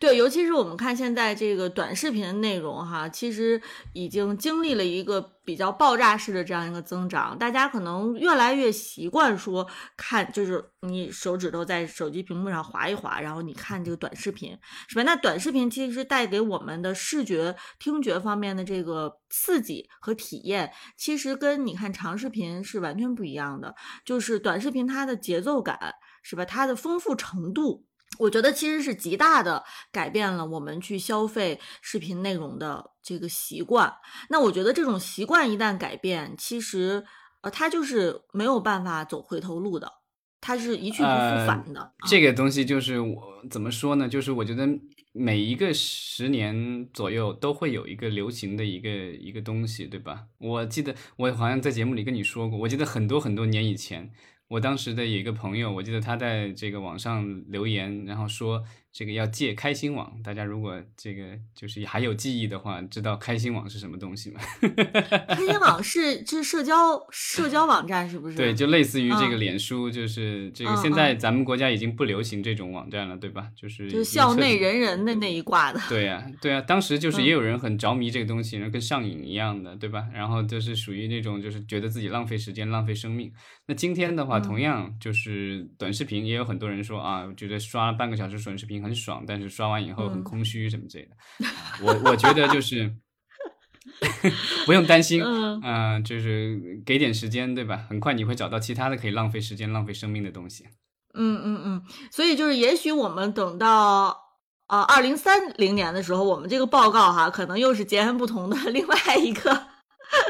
对，尤其是我们看现在这个短视频的内容哈，其实已经经历了一个比较爆炸式的这样一个增长，大家可能越来越习惯说看，就是你手指头在手机屏幕上划一划，然后你看这个短视频，是吧？那短视频其实带给我们的视觉、听觉方面的这个刺激和体验，其实跟你看长视频是完全不一样的。就是短视频它的节奏感，是吧？它的丰富程度。我觉得其实是极大的改变了我们去消费视频内容的这个习惯。那我觉得这种习惯一旦改变，其实呃，它就是没有办法走回头路的，它是一去不复返的。这个东西就是我怎么说呢？就是我觉得每一个十年左右都会有一个流行的一个一个东西，对吧？我记得我好像在节目里跟你说过，我记得很多很多年以前。我当时的有一个朋友，我记得他在这个网上留言，然后说。这个要借开心网，大家如果这个就是还有记忆的话，知道开心网是什么东西吗？开心网是是社交社交网站是不是？对，就类似于这个脸书，就是这个现在咱们国家已经不流行这种网站了，对吧？就是就校内人人的那一挂的。对呀，对呀，当时就是也有人很着迷这个东西，然后跟上瘾一样的，对吧？然后就是属于那种就是觉得自己浪费时间、浪费生命。那今天的话，同样就是短视频，也有很多人说啊，觉得刷了半个小时短视频很。爽，但是刷完以后很空虚什么之类的。我我觉得就是 不用担心，嗯，就是给点时间，对吧？很快你会找到其他的可以浪费时间、浪费生命的东西。嗯嗯嗯，所以就是也许我们等到啊二零三零年的时候，我们这个报告哈，可能又是截然不同的 另外一个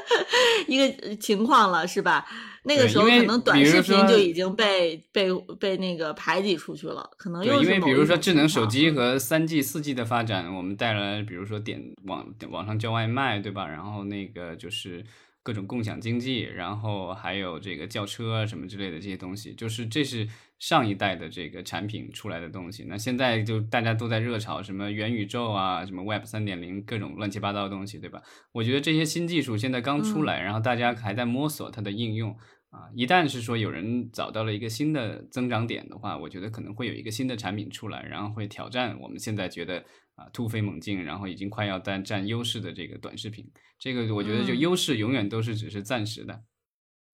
一个情况了，是吧？那个时候可能短视频就已经被被被那个排挤出去了，可能因为比如说智能手机和三 G、四 G 的发展，我们带来比如说点网网上叫外卖，对吧？然后那个就是。各种共享经济，然后还有这个轿车什么之类的这些东西，就是这是上一代的这个产品出来的东西。那现在就大家都在热炒什么元宇宙啊，什么 Web 三点零，各种乱七八糟的东西，对吧？我觉得这些新技术现在刚出来，然后大家还在摸索它的应用啊。一旦是说有人找到了一个新的增长点的话，我觉得可能会有一个新的产品出来，然后会挑战我们现在觉得。啊，突飞猛进，然后已经快要占占优势的这个短视频，这个我觉得就优势永远都是只是暂时的。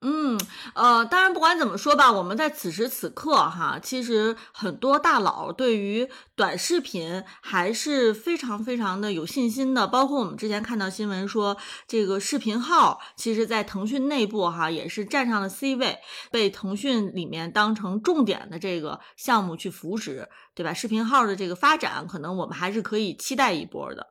嗯，呃，当然不管怎么说吧，我们在此时此刻哈，其实很多大佬对于短视频还是非常非常的有信心的。包括我们之前看到新闻说，这个视频号其实在腾讯内部哈也是站上了 C 位，被腾讯里面当成重点的这个项目去扶持，对吧？视频号的这个发展，可能我们还是可以期待一波的。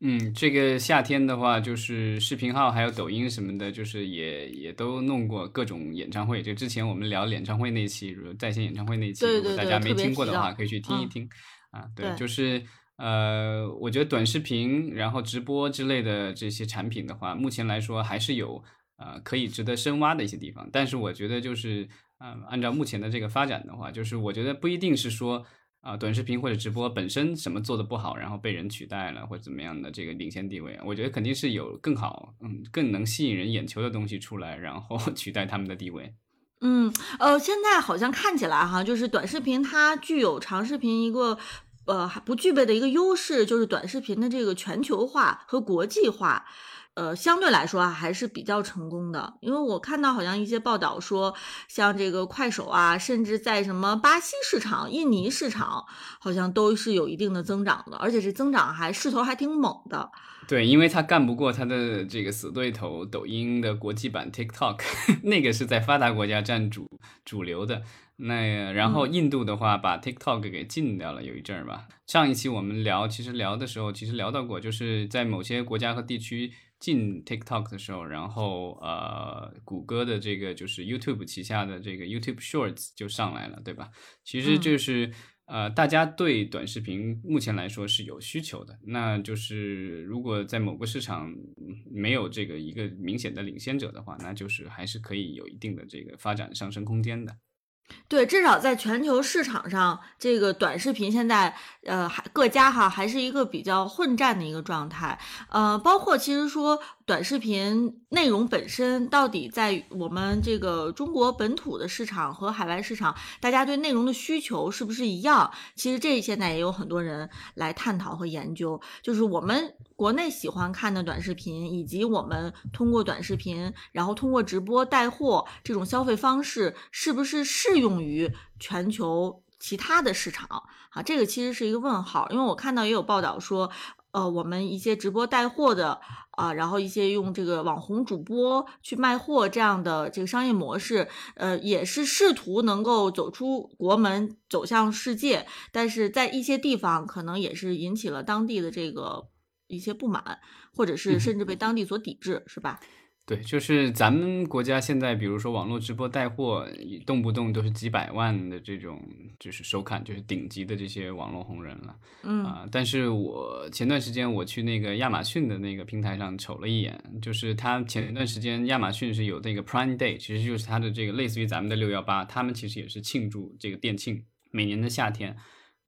嗯，这个夏天的话，就是视频号还有抖音什么的，就是也也都弄过各种演唱会。就之前我们聊演唱会那期，在线演唱会那期，如果大家没听过的话，可以去听一听。啊，对，就是呃，我觉得短视频然后直播之类的这些产品的话，目前来说还是有呃可以值得深挖的一些地方。但是我觉得就是，嗯，按照目前的这个发展的话，就是我觉得不一定是说。啊，短视频或者直播本身什么做的不好，然后被人取代了或者怎么样的这个领先地位，我觉得肯定是有更好，嗯，更能吸引人眼球的东西出来，然后 取代他们的地位。嗯，呃，现在好像看起来哈，就是短视频它具有长视频一个呃还不具备的一个优势，就是短视频的这个全球化和国际化。呃，相对来说啊，还是比较成功的，因为我看到好像一些报道说，像这个快手啊，甚至在什么巴西市场、印尼市场，好像都是有一定的增长的，而且这增长还势头还挺猛的。对，因为他干不过他的这个死对头抖音的国际版 TikTok，那个是在发达国家占主主流的。那然后印度的话，把 TikTok 给禁掉了，有一阵儿吧。上一期我们聊，其实聊的时候，其实聊到过，就是在某些国家和地区禁 TikTok 的时候，然后呃，谷歌的这个就是 YouTube 旗下的这个 YouTube Shorts 就上来了，对吧？其实就是。呃，大家对短视频目前来说是有需求的，那就是如果在某个市场没有这个一个明显的领先者的话，那就是还是可以有一定的这个发展上升空间的。对，至少在全球市场上，这个短视频现在，呃，还各家哈还是一个比较混战的一个状态，呃，包括其实说短视频内容本身到底在我们这个中国本土的市场和海外市场，大家对内容的需求是不是一样？其实这现在也有很多人来探讨和研究，就是我们国内喜欢看的短视频，以及我们通过短视频，然后通过直播带货这种消费方式，是不是适用于全球其他的市场？啊，这个其实是一个问号，因为我看到也有报道说，呃，我们一些直播带货的啊，然后一些用这个网红主播去卖货这样的这个商业模式，呃，也是试图能够走出国门，走向世界，但是在一些地方可能也是引起了当地的这个一些不满，或者是甚至被当地所抵制，是吧？对，就是咱们国家现在，比如说网络直播带货，动不动都是几百万的这种，就是收看，就是顶级的这些网络红人了。嗯啊，但是我前段时间我去那个亚马逊的那个平台上瞅了一眼，就是他前一段时间亚马逊是有那个 Prime Day，其实就是他的这个类似于咱们的六幺八，他们其实也是庆祝这个店庆，每年的夏天，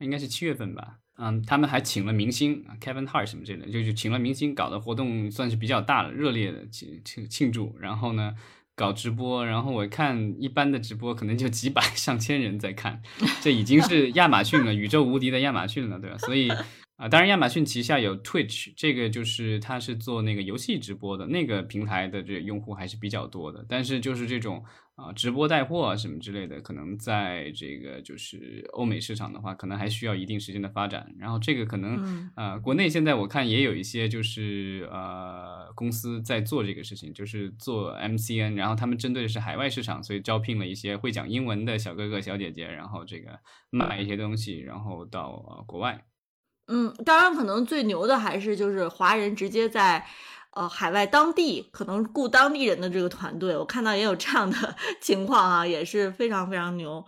应该是七月份吧。嗯，他们还请了明星，Kevin Hart 什么之类的，就就请了明星搞的活动，算是比较大的、热烈的庆庆庆祝。然后呢，搞直播，然后我看一般的直播可能就几百 上千人在看，这已经是 亚马逊了，宇宙无敌的亚马逊了，对吧？所以。啊，当然，亚马逊旗下有 Twitch，这个就是它是做那个游戏直播的那个平台的这个用户还是比较多的。但是就是这种啊直播带货啊什么之类的，可能在这个就是欧美市场的话，可能还需要一定时间的发展。然后这个可能呃国内现在我看也有一些就是呃公司在做这个事情，就是做 MCN，然后他们针对的是海外市场，所以招聘了一些会讲英文的小哥哥小姐姐，然后这个卖一些东西，然后到国外。嗯，当然，可能最牛的还是就是华人直接在，呃，海外当地可能雇当地人的这个团队，我看到也有这样的 情况啊，也是非常非常牛，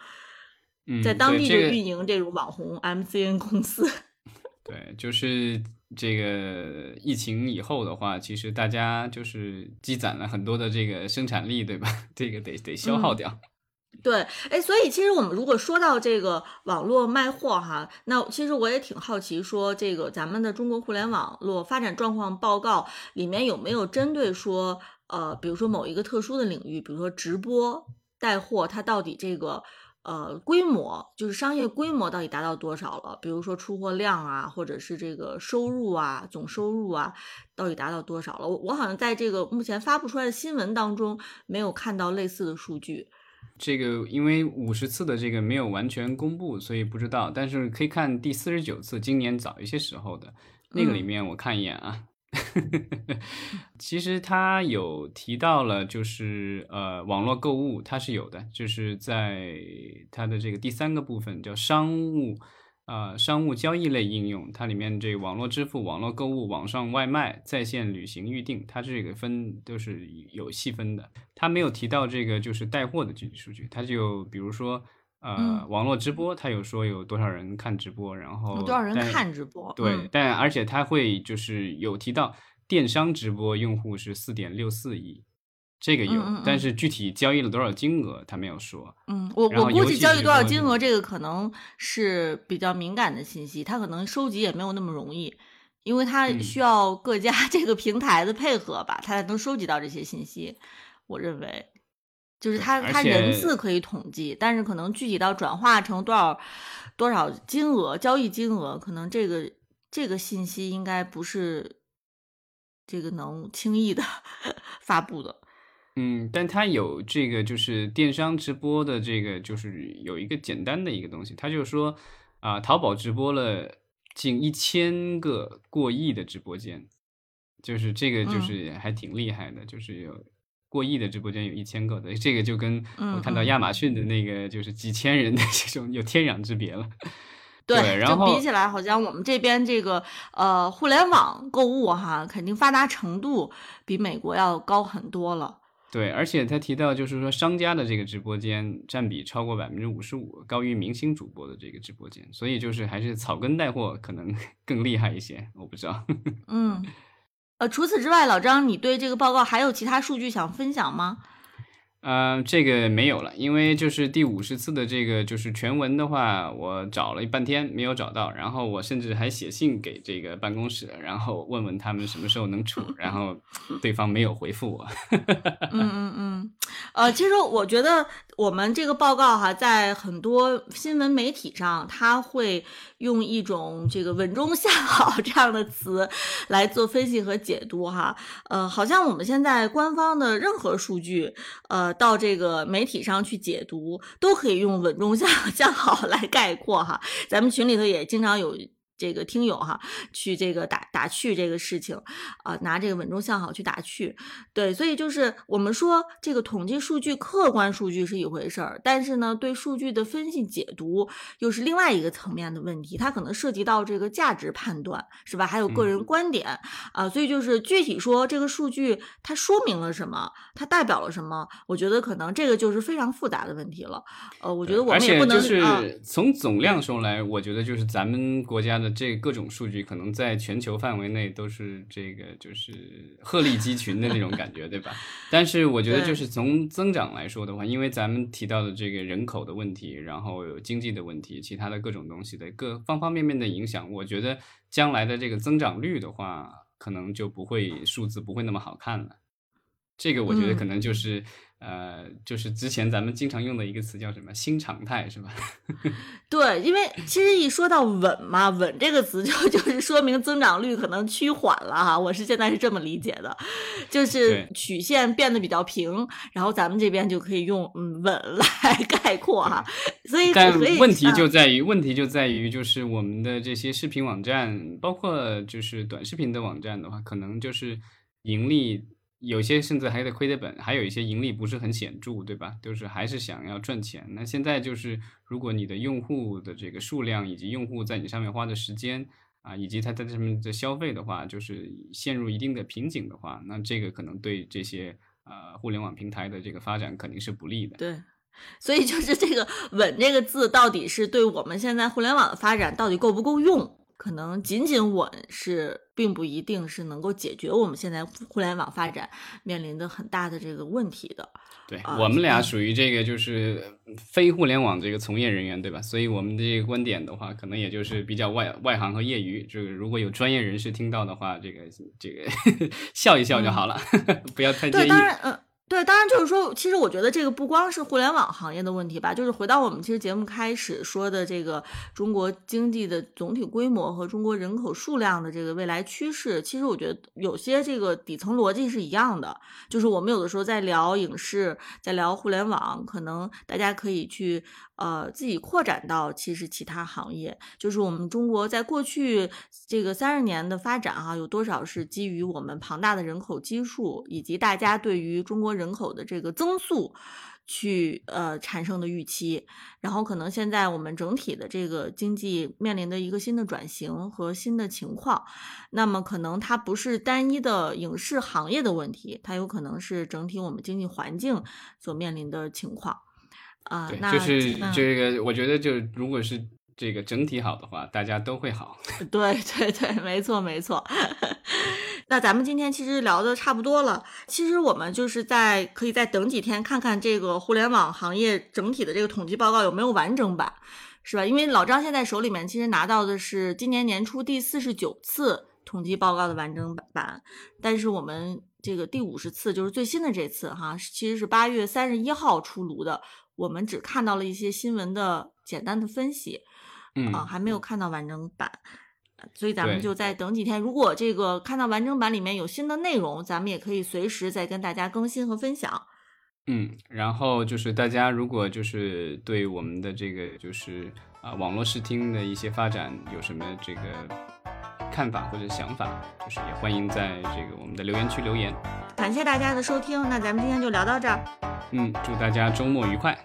在当地就运营这种网红 MCN 公司。对，就是这个疫情以后的话，其实大家就是积攒了很多的这个生产力，对吧？这个得得消耗掉。对，哎，所以其实我们如果说到这个网络卖货哈，那其实我也挺好奇，说这个咱们的中国互联网络发展状况报告里面有没有针对说，呃，比如说某一个特殊的领域，比如说直播带货，它到底这个呃规模，就是商业规模到底达到多少了？比如说出货量啊，或者是这个收入啊，总收入啊，到底达到多少了？我我好像在这个目前发布出来的新闻当中没有看到类似的数据。这个因为五十次的这个没有完全公布，所以不知道。但是可以看第四十九次，今年早一些时候的那个里面，我看一眼啊。其实他有提到了，就是呃，网络购物它是有的，就是在它的这个第三个部分叫商务。啊，商务交易类应用，它里面这个网络支付、网络购物、网上外卖、在线旅行预订，它这个分都是有细分的。它没有提到这个就是带货的具体数据，它就比如说呃，网络直播，它有说有多少人看直播，然后有多少人看直播，对，但而且它会就是有提到电商直播用户是四点六四亿。这个有，但是具体交易了多少金额，他没有说。嗯，我我估计交易多少金额，这个可能是比较敏感的信息，他可能收集也没有那么容易，因为他需要各家这个平台的配合吧，他才能收集到这些信息。我认为，就是它而且它人次可以统计，但是可能具体到转化成多少多少金额交易金额，可能这个这个信息应该不是这个能轻易的 发布的。嗯，但它有这个就是电商直播的这个，就是有一个简单的一个东西，它就是说啊、淘宝直播了近一千个过亿的直播间，就是这个就嗯是还挺厉害的，就是有过亿的直播间有一千个的，这个就跟我看到亚马逊的那个就是几千人的这种有天壤之别了。对然后比起来，好像我们这边这个呃互联网购物哈，肯定发达程度比美国要高很多了。对，而且他提到，就是说商家的这个直播间占比超过百分之五十五，高于明星主播的这个直播间，所以就是还是草根带货可能 更厉害一些，我不知道。嗯，呃，除此之外，老张，你对这个报告还有其他数据想分享吗？呃，这个没有了，因为就是第五十次的这个就是全文的话，我找了半天没有找到，然后我甚至还写信给这个办公室，然后问问他们什么时候能出，然后对方没有回复我。嗯嗯嗯，呃，其实我觉得我们这个报告哈，在很多新闻媒体上，它会用一种这个稳中向好这样的词来做分析和解读哈。呃，好像我们现在官方的任何数据，呃，到这个媒体上去解读，都可以用稳中向 向好来概括哈。咱们群里头也经常有。这个听友哈，去这个打打趣这个事情，啊、拿这个稳中向好去打趣，对，所以就是我们说这个统计数据、客观数据是一回事儿，但是呢，对数据的分析解读又是另外一个层面的问题，它可能涉及到这个价值判断，是吧？还有个人嗯观点啊、所以就是具体说这个数据它说明了什么，它代表了什么，我觉得可能这个就是非常复杂的问题了。呃，我觉得我们也不能是啊，从总量上来，我觉得就是咱们国家的这各种数据，可能在全球范围内都是这个就是鹤立鸡群的那种感觉，对吧？但是我觉得就是从增长来说的话，因为咱们提到的这个人口的问题，然后有经济的问题，其他的各种东西的各方方面面的影响，我觉得将来的这个增长率的话，可能就不会数字不会那么好看了。这个我觉得嗯可能就是、呃，就是之前咱们经常用的一个词叫什么“新常态”，是吧？对，因为其实一说到稳嘛，稳这个词就 就是说明增长率可能趋缓了哈，我是现在是这么理解的，就是曲线变得比较平，然后咱们这边就可以用嗯稳来 概括哈，所以但问题啊就在于，问题就在于，就是我们的这些视频网站，包括就是短视频的网站的话，可能就是盈利有些甚至还得亏的本，还有一些盈利不是很显著，对吧？就是还是想要赚钱。那现在就是，如果你的用户的这个数量以及用户在你上面花的时间啊，以及他在上面的消费的话，就是陷入一定的瓶颈的话，那这个可能对这些呃互联网平台的这个发展肯定是不利的。对。所以就是这个“稳”这个字，到底是对我们现在互联网的发展到底够不够用？可能仅仅稳是并不一定是能够解决我们现在互联网发展面临的很大的这个问题的。对啊我们俩嗯属于这个就是非互联网这个从业人员，对吧？所以我们的这个观点的话，可能也就是比较外外行和业余。就是如果有专业人士听到的话，这个这个 笑一笑就好了，不要太介对，意。当然，嗯、对，当然就是说，其实我觉得这个不光是互联网行业的问题吧，就是回到我们其实节目开始说的这个中国经济的总体规模和中国人口数量的这个未来趋势，其实我觉得有些这个底层逻辑是一样的，就是我们有的时候在聊影视，在聊互联网，可能大家可以去呃自己扩展到其实其他行业，就是我们中国在过去这个三十年的发展哈、有多少是基于我们庞大的人口基数以及大家对于中国人口的这个增速。去呃产生的预期，然后可能现在我们整体的这个经济面临的一个新的转型和新的情况，那么可能它不是单一的影视行业的问题，它有可能是整体我们经济环境所面临的情况。啊、对，那就是这个，我觉得就如果是这个整体好的话，大家都会好。对 对对，没错没错。那咱们今天其实聊的差不多了，其实我们就是在可以再等几天，看看这个互联网行业整体的这个统计报告有没有完整版，是吧？因为老张现在手里面其实拿到的是今年年初第四十九次统计报告的完整版，但是我们这个第五十次，就是最新的这次哈，其实是八月三十一号出炉的。我们只看到了一些新闻的简单的分析，嗯啊，还没有看到完整版，所以咱们就再等几天。如果这个看到完整版里面有新的内容，咱们也可以随时再跟大家更新和分享。嗯，然后就是大家如果就是对我们的这个就是啊、网络视听的一些发展有什么这个看法或者想法，就是也欢迎在这个我们的留言区留言。感谢大家的收听，那咱们今天就聊到这儿。嗯，祝大家周末愉快。